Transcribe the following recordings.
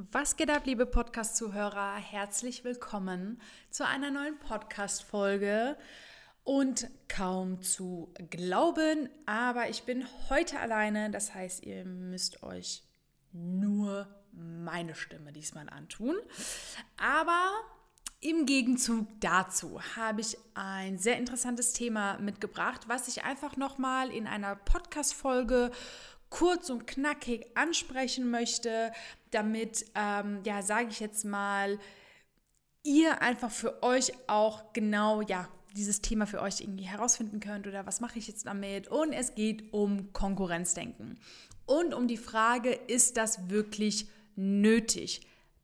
Was geht ab, liebe Podcast-Zuhörer? Herzlich willkommen zu einer neuen Podcast-Folge. Und kaum zu glauben, aber ich bin heute alleine. Das heißt, ihr müsst euch nur meine Stimme diesmal antun. Aber im Gegenzug dazu habe ich ein sehr interessantes Thema mitgebracht, was ich einfach nochmal in einer Podcast-Folge kurz und knackig ansprechen möchte, damit, ähm, ja, sage ich jetzt mal, ihr einfach für euch auch genau, ja, dieses Thema für euch irgendwie herausfinden könnt oder was mache ich jetzt damit. Und es geht um Konkurrenzdenken und um die Frage, ist das wirklich nötig?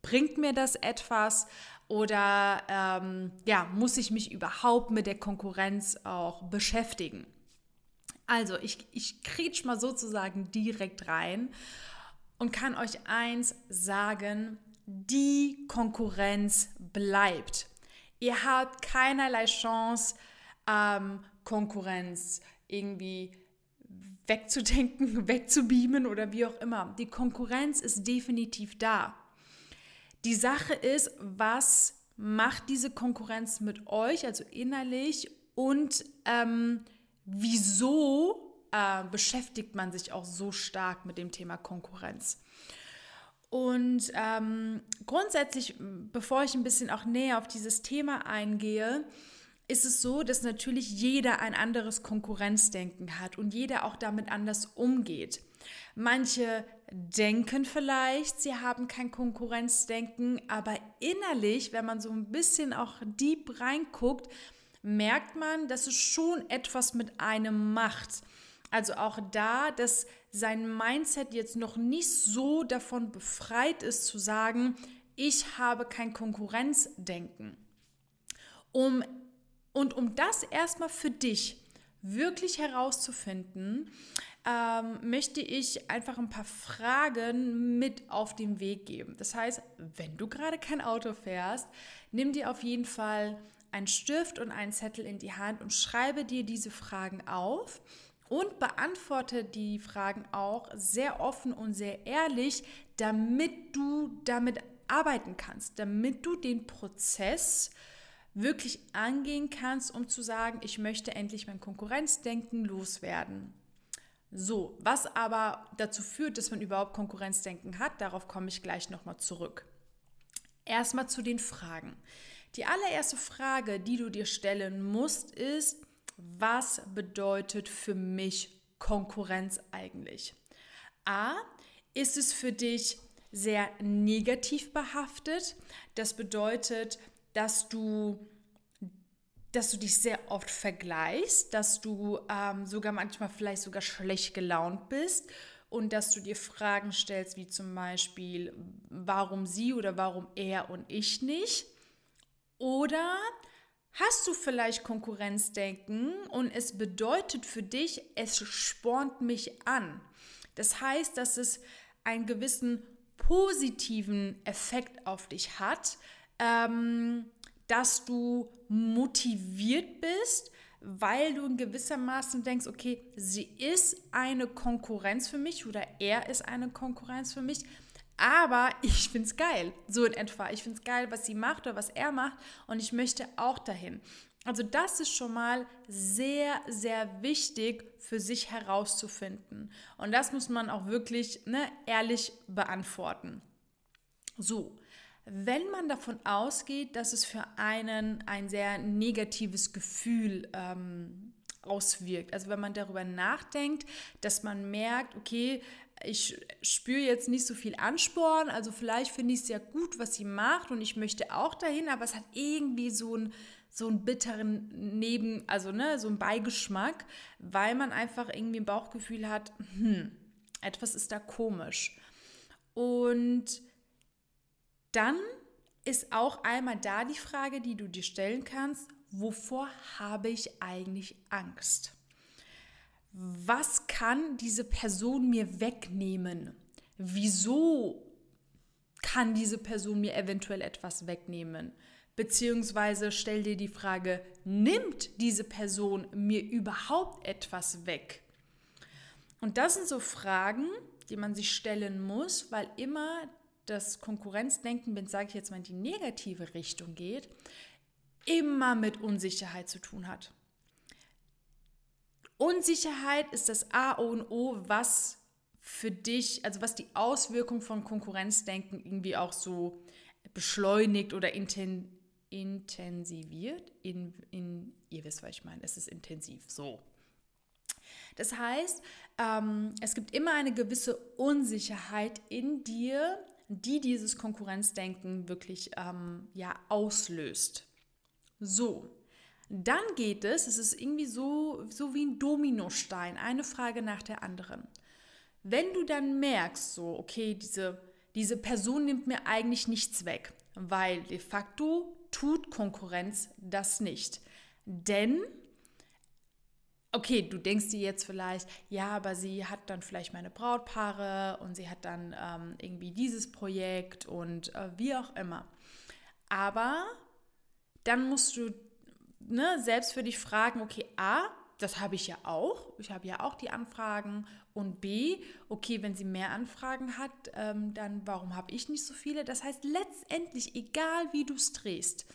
Bringt mir das etwas? Oder ähm, ja, muss ich mich überhaupt mit der Konkurrenz auch beschäftigen? Also, ich, ich kretsch mal sozusagen direkt rein und kann euch eins sagen, die Konkurrenz bleibt. Ihr habt keinerlei Chance, ähm, Konkurrenz irgendwie wegzudenken, wegzubeamen oder wie auch immer. Die Konkurrenz ist definitiv da. Die Sache ist, was macht diese Konkurrenz mit euch, also innerlich und ähm, wieso äh, beschäftigt man sich auch so stark mit dem Thema Konkurrenz. Und ähm, grundsätzlich, bevor ich ein bisschen auch näher auf dieses Thema eingehe, ist es so, dass natürlich jeder ein anderes Konkurrenzdenken hat und jeder auch damit anders umgeht. Manche denken vielleicht, sie haben kein Konkurrenzdenken, aber innerlich, wenn man so ein bisschen auch deep reinguckt, merkt man, dass es schon etwas mit einem macht. Also auch da, dass sein Mindset jetzt noch nicht so davon befreit ist zu sagen, ich habe kein Konkurrenzdenken. Um, und um das erstmal für dich wirklich herauszufinden, ähm, möchte ich einfach ein paar Fragen mit auf den Weg geben. Das heißt, wenn du gerade kein Auto fährst, nimm dir auf jeden Fall einen Stift und einen Zettel in die Hand und schreibe dir diese Fragen auf und beantworte die Fragen auch sehr offen und sehr ehrlich, damit du damit arbeiten kannst, damit du den Prozess wirklich angehen kannst, um zu sagen, ich möchte endlich mein Konkurrenzdenken loswerden. So, was aber dazu führt, dass man überhaupt Konkurrenzdenken hat, darauf komme ich gleich nochmal zurück. Erstmal zu den Fragen. Die allererste Frage, die du dir stellen musst, ist, was bedeutet für mich Konkurrenz eigentlich? A, ist es für dich sehr negativ behaftet? Das bedeutet, dass du dass du dich sehr oft vergleichst, dass du ähm, sogar manchmal vielleicht sogar schlecht gelaunt bist und dass du dir Fragen stellst, wie zum Beispiel, warum sie oder warum er und ich nicht. Oder hast du vielleicht Konkurrenzdenken und es bedeutet für dich, es spornt mich an. Das heißt, dass es einen gewissen positiven Effekt auf dich hat, ähm, dass du motiviert bist, weil du in gewissermaßen denkst, okay, sie ist eine Konkurrenz für mich oder er ist eine Konkurrenz für mich aber ich finde es geil, so in etwa. Ich finde es geil, was sie macht oder was er macht und ich möchte auch dahin. Also das ist schon mal sehr, sehr wichtig für sich herauszufinden. Und das muss man auch wirklich ne, ehrlich beantworten. So, wenn man davon ausgeht, dass es für einen ein sehr negatives Gefühl ähm, auswirkt, also wenn man darüber nachdenkt, dass man merkt, okay, ich spüre jetzt nicht so viel Ansporn, also vielleicht finde ich es ja gut, was sie macht und ich möchte auch dahin, aber es hat irgendwie so einen so bitteren Neben, also ne, so einen Beigeschmack, weil man einfach irgendwie ein Bauchgefühl hat, hm, etwas ist da komisch. Und dann ist auch einmal da die Frage, die du dir stellen kannst, wovor habe ich eigentlich Angst? Was kann diese Person mir wegnehmen? Wieso kann diese Person mir eventuell etwas wegnehmen? Beziehungsweise stell dir die Frage, nimmt diese Person mir überhaupt etwas weg? Und das sind so Fragen, die man sich stellen muss, weil immer das Konkurrenzdenken, wenn sage ich jetzt mal in die negative Richtung geht, immer mit Unsicherheit zu tun hat. Unsicherheit ist das A und O, was für dich, also was die Auswirkung von Konkurrenzdenken irgendwie auch so beschleunigt oder inten, intensiviert. In, in, ihr wisst, was ich meine, es ist intensiv, so. Das heißt, ähm, es gibt immer eine gewisse Unsicherheit in dir, die dieses Konkurrenzdenken wirklich ähm, ja, auslöst. So, dann geht es, es ist irgendwie so, so wie ein Dominostein, eine Frage nach der anderen. Wenn du dann merkst, so, okay, diese, diese Person nimmt mir eigentlich nichts weg, weil de facto tut Konkurrenz das nicht. Denn, okay, du denkst dir jetzt vielleicht, ja, aber sie hat dann vielleicht meine Brautpaare und sie hat dann ähm, irgendwie dieses Projekt und äh, wie auch immer. Aber dann musst du ne, selbst für dich fragen, okay, A, das habe ich ja auch. Ich habe ja auch die Anfragen. Und B, okay, wenn sie mehr Anfragen hat, ähm, dann warum habe ich nicht so viele? Das heißt, letztendlich, egal wie du es drehst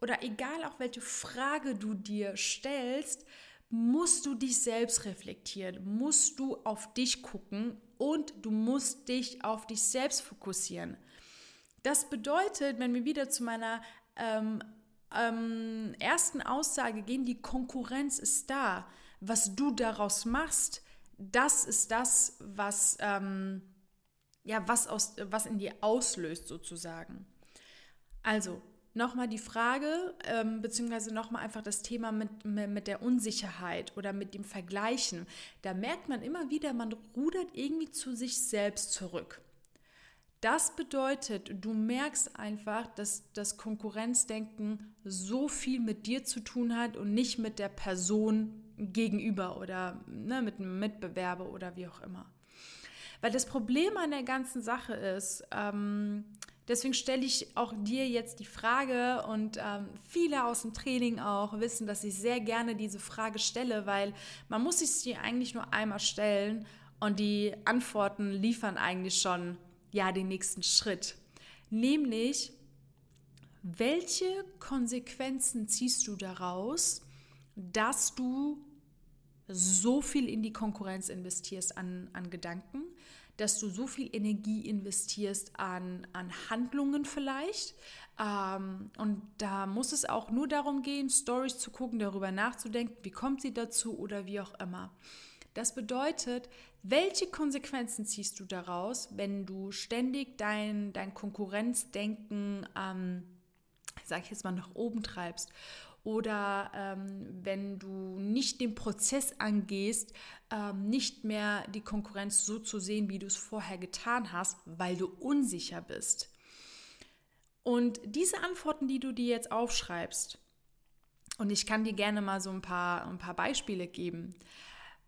oder egal auch welche Frage du dir stellst, musst du dich selbst reflektieren, musst du auf dich gucken und du musst dich auf dich selbst fokussieren. Das bedeutet, wenn wir wieder zu meiner ähm, ähm, ersten Aussage gehen, die Konkurrenz ist da. Was du daraus machst, das ist das, was, ähm, ja, was, aus, was in dir auslöst sozusagen. Also, nochmal die Frage, ähm, beziehungsweise nochmal einfach das Thema mit, mit der Unsicherheit oder mit dem Vergleichen. Da merkt man immer wieder, man rudert irgendwie zu sich selbst zurück. Das bedeutet, du merkst einfach, dass das Konkurrenzdenken so viel mit dir zu tun hat und nicht mit der Person gegenüber oder ne, mit einem Mitbewerber oder wie auch immer. Weil das Problem an der ganzen Sache ist, ähm, deswegen stelle ich auch dir jetzt die Frage und ähm, viele aus dem Training auch wissen, dass ich sehr gerne diese Frage stelle, weil man muss sich sie eigentlich nur einmal stellen und die Antworten liefern eigentlich schon ja den nächsten Schritt. Nämlich, welche Konsequenzen ziehst du daraus, dass du so viel in die Konkurrenz investierst an, an Gedanken, dass du so viel Energie investierst an, an Handlungen vielleicht. Ähm, und da muss es auch nur darum gehen, Stories zu gucken, darüber nachzudenken, wie kommt sie dazu oder wie auch immer. Das bedeutet, welche Konsequenzen ziehst du daraus, wenn du ständig dein, dein Konkurrenzdenken, ähm, sag ich jetzt mal, nach oben treibst? Oder ähm, wenn du nicht den Prozess angehst, ähm, nicht mehr die Konkurrenz so zu sehen, wie du es vorher getan hast, weil du unsicher bist. Und diese Antworten, die du dir jetzt aufschreibst, und ich kann dir gerne mal so ein paar, ein paar Beispiele geben.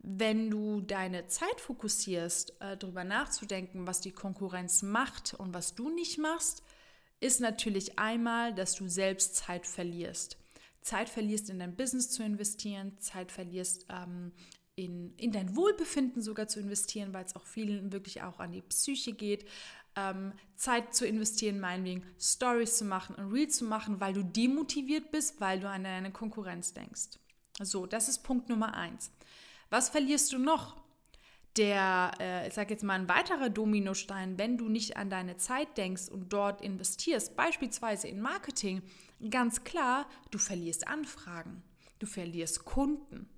Wenn du deine Zeit fokussierst, äh, darüber nachzudenken, was die Konkurrenz macht und was du nicht machst, ist natürlich einmal, dass du selbst Zeit verlierst. Zeit verlierst, in dein Business zu investieren, Zeit verlierst, ähm, in, in dein Wohlbefinden sogar zu investieren, weil es auch vielen wirklich auch an die Psyche geht. Ähm, Zeit zu investieren, meinetwegen Stories zu machen und Reels zu machen, weil du demotiviert bist, weil du an deine Konkurrenz denkst. So, das ist Punkt Nummer eins. Was verlierst du noch? Der, äh, ich sage jetzt mal ein weiterer Dominostein, wenn du nicht an deine Zeit denkst und dort investierst, beispielsweise in Marketing, ganz klar, du verlierst Anfragen, du verlierst Kunden.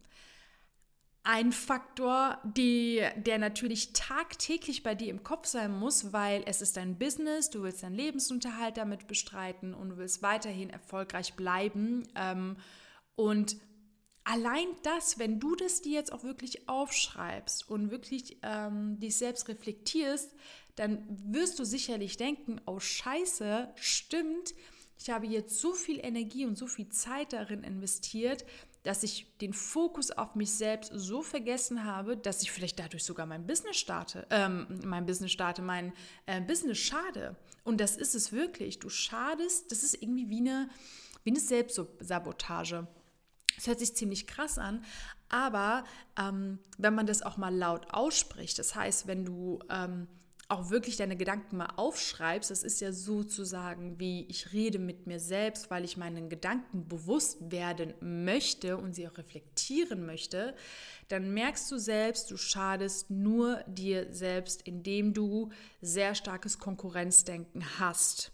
Ein Faktor, die, der natürlich tagtäglich bei dir im Kopf sein muss, weil es ist dein Business, du willst deinen Lebensunterhalt damit bestreiten und du willst weiterhin erfolgreich bleiben. Ähm, und allein das, wenn du das dir jetzt auch wirklich aufschreibst und wirklich ähm, dich selbst reflektierst, dann wirst du sicherlich denken, oh scheiße, stimmt, ich habe jetzt so viel Energie und so viel Zeit darin investiert, dass ich den Fokus auf mich selbst so vergessen habe, dass ich vielleicht dadurch sogar mein Business starte, ähm, mein Business starte, mein äh, Business schade. Und das ist es wirklich. Du schadest, das ist irgendwie wie eine, wie eine Selbstsabotage. Das hört sich ziemlich krass an, aber ähm, wenn man das auch mal laut ausspricht, das heißt, wenn du ähm, auch wirklich deine Gedanken mal aufschreibst, das ist ja sozusagen wie ich rede mit mir selbst, weil ich meinen Gedanken bewusst werden möchte und sie auch reflektieren möchte, dann merkst du selbst, du schadest nur dir selbst, indem du sehr starkes Konkurrenzdenken hast.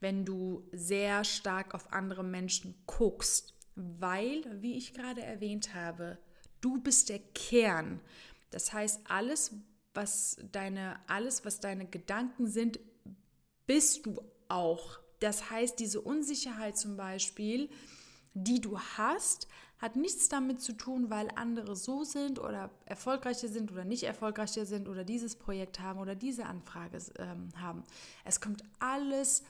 Wenn du sehr stark auf andere Menschen guckst, weil, wie ich gerade erwähnt habe, du bist der Kern. Das heißt, alles, was deine, alles, was deine Gedanken sind, bist du auch. Das heißt, diese Unsicherheit zum Beispiel, die du hast, hat nichts damit zu tun, weil andere so sind oder erfolgreicher sind oder nicht erfolgreicher sind oder dieses Projekt haben oder diese Anfrage ähm, haben. Es kommt alles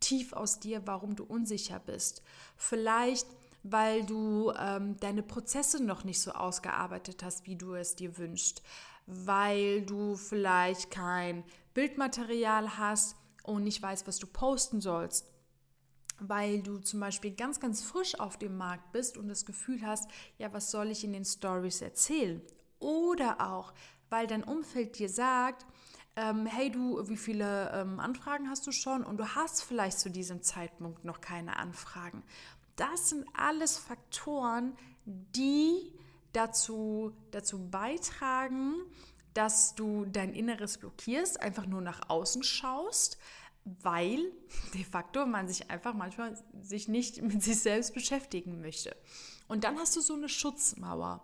tief aus dir, warum du unsicher bist. Vielleicht weil du ähm, deine Prozesse noch nicht so ausgearbeitet hast, wie du es dir wünschst weil du vielleicht kein Bildmaterial hast und nicht weißt, was du posten sollst. Weil du zum Beispiel ganz, ganz frisch auf dem Markt bist und das Gefühl hast, ja, was soll ich in den Stories erzählen? Oder auch, weil dein Umfeld dir sagt, ähm, hey du, wie viele ähm, Anfragen hast du schon? Und du hast vielleicht zu diesem Zeitpunkt noch keine Anfragen. Das sind alles Faktoren, die dazu, dazu beitragen, dass du dein Inneres blockierst, einfach nur nach außen schaust, weil de facto man sich einfach manchmal sich nicht mit sich selbst beschäftigen möchte. Und dann hast du so eine Schutzmauer.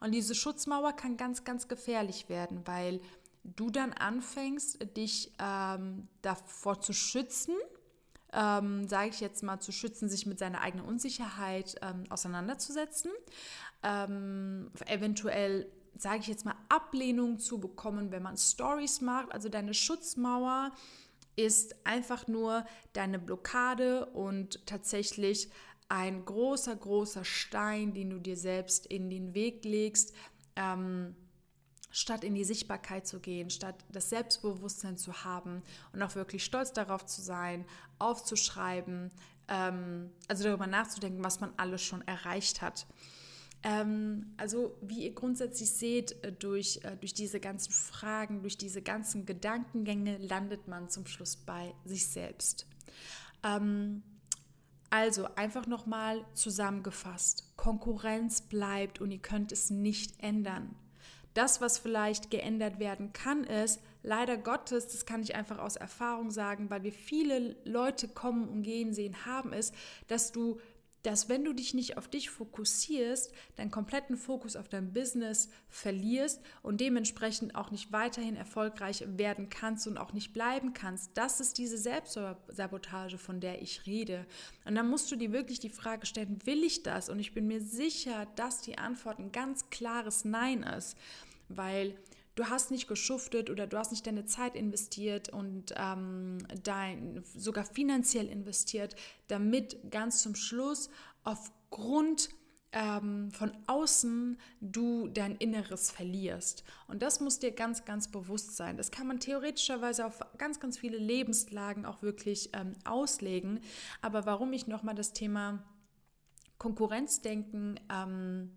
Und diese Schutzmauer kann ganz, ganz gefährlich werden, weil du dann anfängst, dich ähm, davor zu schützen, ähm, sage ich jetzt mal, zu schützen, sich mit seiner eigenen Unsicherheit ähm, auseinanderzusetzen, ähm, eventuell, sage ich jetzt mal, Ablehnung zu bekommen, wenn man Stories macht. Also deine Schutzmauer ist einfach nur deine Blockade und tatsächlich ein großer, großer Stein, den du dir selbst in den Weg legst. Ähm, statt in die Sichtbarkeit zu gehen, statt das Selbstbewusstsein zu haben und auch wirklich stolz darauf zu sein, aufzuschreiben, ähm, also darüber nachzudenken, was man alles schon erreicht hat. Ähm, also wie ihr grundsätzlich seht, äh, durch, äh, durch diese ganzen Fragen, durch diese ganzen Gedankengänge landet man zum Schluss bei sich selbst. Ähm, also einfach nochmal zusammengefasst. Konkurrenz bleibt und ihr könnt es nicht ändern. Das, was vielleicht geändert werden kann, ist, leider Gottes, das kann ich einfach aus Erfahrung sagen, weil wir viele Leute kommen und gehen sehen haben, ist, dass du dass wenn du dich nicht auf dich fokussierst, deinen kompletten Fokus auf dein Business verlierst und dementsprechend auch nicht weiterhin erfolgreich werden kannst und auch nicht bleiben kannst. Das ist diese Selbstsabotage, von der ich rede. Und dann musst du dir wirklich die Frage stellen, will ich das? Und ich bin mir sicher, dass die Antwort ein ganz klares Nein ist, weil du hast nicht geschuftet oder du hast nicht deine Zeit investiert und ähm, dein, sogar finanziell investiert, damit ganz zum Schluss aufgrund ähm, von außen du dein Inneres verlierst. Und das muss dir ganz, ganz bewusst sein. Das kann man theoretischerweise auf ganz, ganz viele Lebenslagen auch wirklich ähm, auslegen. Aber warum ich nochmal das Thema Konkurrenzdenken ähm,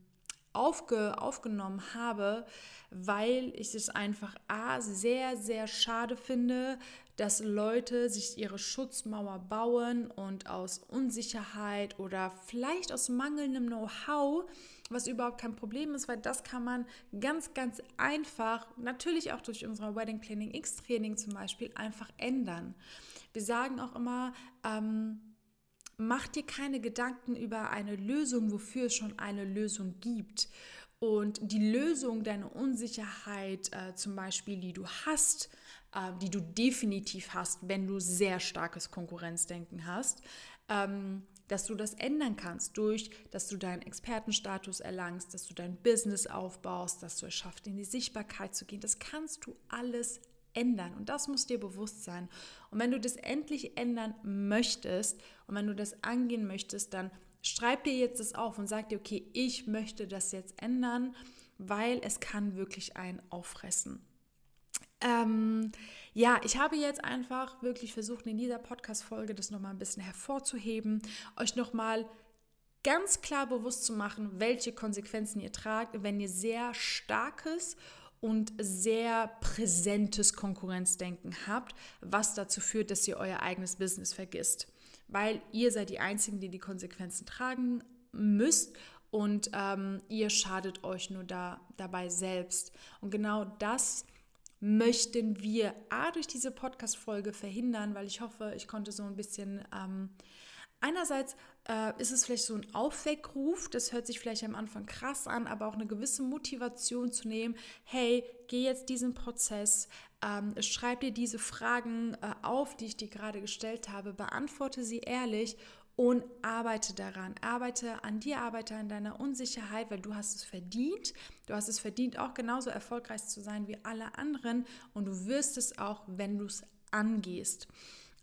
aufge, aufgenommen habe, weil ich es einfach A, sehr, sehr schade finde, dass Leute sich ihre Schutzmauer bauen und aus Unsicherheit oder vielleicht aus mangelndem Know-how, was überhaupt kein Problem ist, weil das kann man ganz, ganz einfach, natürlich auch durch unser Wedding Planning X Training zum Beispiel, einfach ändern. Wir sagen auch immer, ähm, Mach dir keine Gedanken über eine Lösung, wofür es schon eine Lösung gibt. Und die Lösung deiner Unsicherheit, äh, zum Beispiel, die du hast, äh, die du definitiv hast, wenn du sehr starkes Konkurrenzdenken hast, ähm, dass du das ändern kannst durch, dass du deinen Expertenstatus erlangst, dass du dein Business aufbaust, dass du es schaffst, in die Sichtbarkeit zu gehen. Das kannst du alles ändern. Und das muss dir bewusst sein. Und wenn du das endlich ändern möchtest und wenn du das angehen möchtest, dann schreib dir jetzt das auf und sag dir, okay, ich möchte das jetzt ändern, weil es kann wirklich einen auffressen. Ähm, ja, ich habe jetzt einfach wirklich versucht, in dieser Podcast-Folge das nochmal ein bisschen hervorzuheben, euch nochmal ganz klar bewusst zu machen, welche Konsequenzen ihr tragt, wenn ihr sehr starkes und sehr präsentes Konkurrenzdenken habt, was dazu führt, dass ihr euer eigenes Business vergisst. Weil ihr seid die Einzigen, die die Konsequenzen tragen müsst und ähm, ihr schadet euch nur da, dabei selbst. Und genau das möchten wir A durch diese Podcast-Folge verhindern, weil ich hoffe, ich konnte so ein bisschen ähm, einerseits äh, ist es vielleicht so ein Aufweckruf, das hört sich vielleicht am Anfang krass an, aber auch eine gewisse Motivation zu nehmen, hey, geh jetzt diesen Prozess, ähm, schreib dir diese Fragen äh, auf, die ich dir gerade gestellt habe, beantworte sie ehrlich und arbeite daran. Arbeite an dir, arbeite an deiner Unsicherheit, weil du hast es verdient. Du hast es verdient, auch genauso erfolgreich zu sein wie alle anderen und du wirst es auch, wenn du es angehst.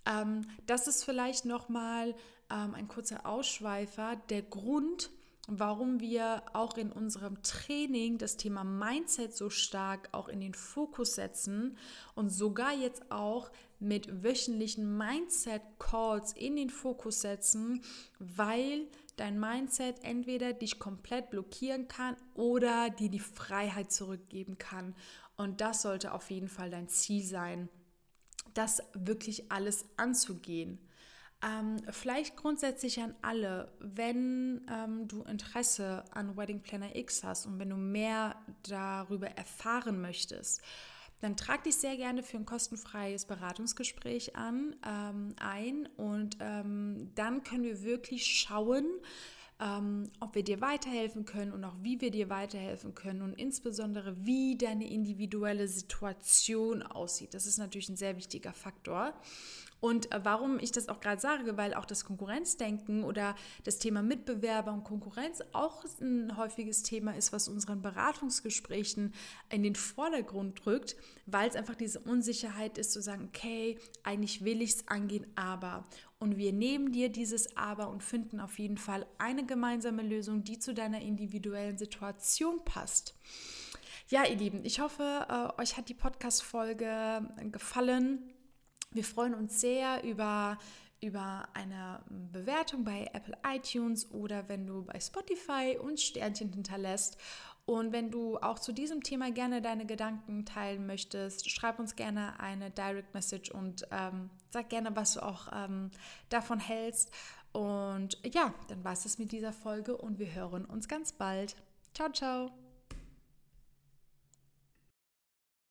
Ähm, das ist vielleicht nochmal ähm, ein kurzer Ausschweifer. Der Grund, warum wir auch in unserem Training das Thema Mindset so stark auch in den Fokus setzen und sogar jetzt auch mit wöchentlichen Mindset-Calls in den Fokus setzen, weil dein Mindset entweder dich komplett blockieren kann oder dir die Freiheit zurückgeben kann. Und das sollte auf jeden Fall dein Ziel sein, das wirklich alles anzugehen. Ähm, vielleicht grundsätzlich an alle, wenn ähm, du Interesse an Wedding Planner X hast und wenn du mehr darüber erfahren möchtest, dann trag dich sehr gerne für ein kostenfreies Beratungsgespräch an, ähm, ein und ähm, dann können wir wirklich schauen, ähm, ob wir dir weiterhelfen können und auch wie wir dir weiterhelfen können und insbesondere wie deine individuelle Situation aussieht. Das ist natürlich ein sehr wichtiger Faktor. Und äh, warum ich das auch gerade sage, weil auch das Konkurrenzdenken oder das Thema Mitbewerber und Konkurrenz auch ein häufiges Thema ist, was unseren Beratungsgesprächen in den Vordergrund drückt, weil es einfach diese Unsicherheit ist zu sagen, okay, eigentlich will ich es angehen, aber. Und wir nehmen dir dieses Aber und finden auf jeden Fall eine gemeinsame Lösung, die zu deiner individuellen Situation passt. Ja, ihr Lieben, ich hoffe, äh, euch hat die Podcast-Folge gefallen. Wir freuen uns sehr über, über eine Bewertung bei Apple iTunes oder wenn du bei Spotify uns Sternchen hinterlässt. Und wenn du auch zu diesem Thema gerne deine Gedanken teilen möchtest, schreib uns gerne eine Direct Message und ähm, sag gerne, was du auch ähm, davon hältst. Und ja, dann war es mit dieser Folge und wir hören uns ganz bald. Ciao, ciao.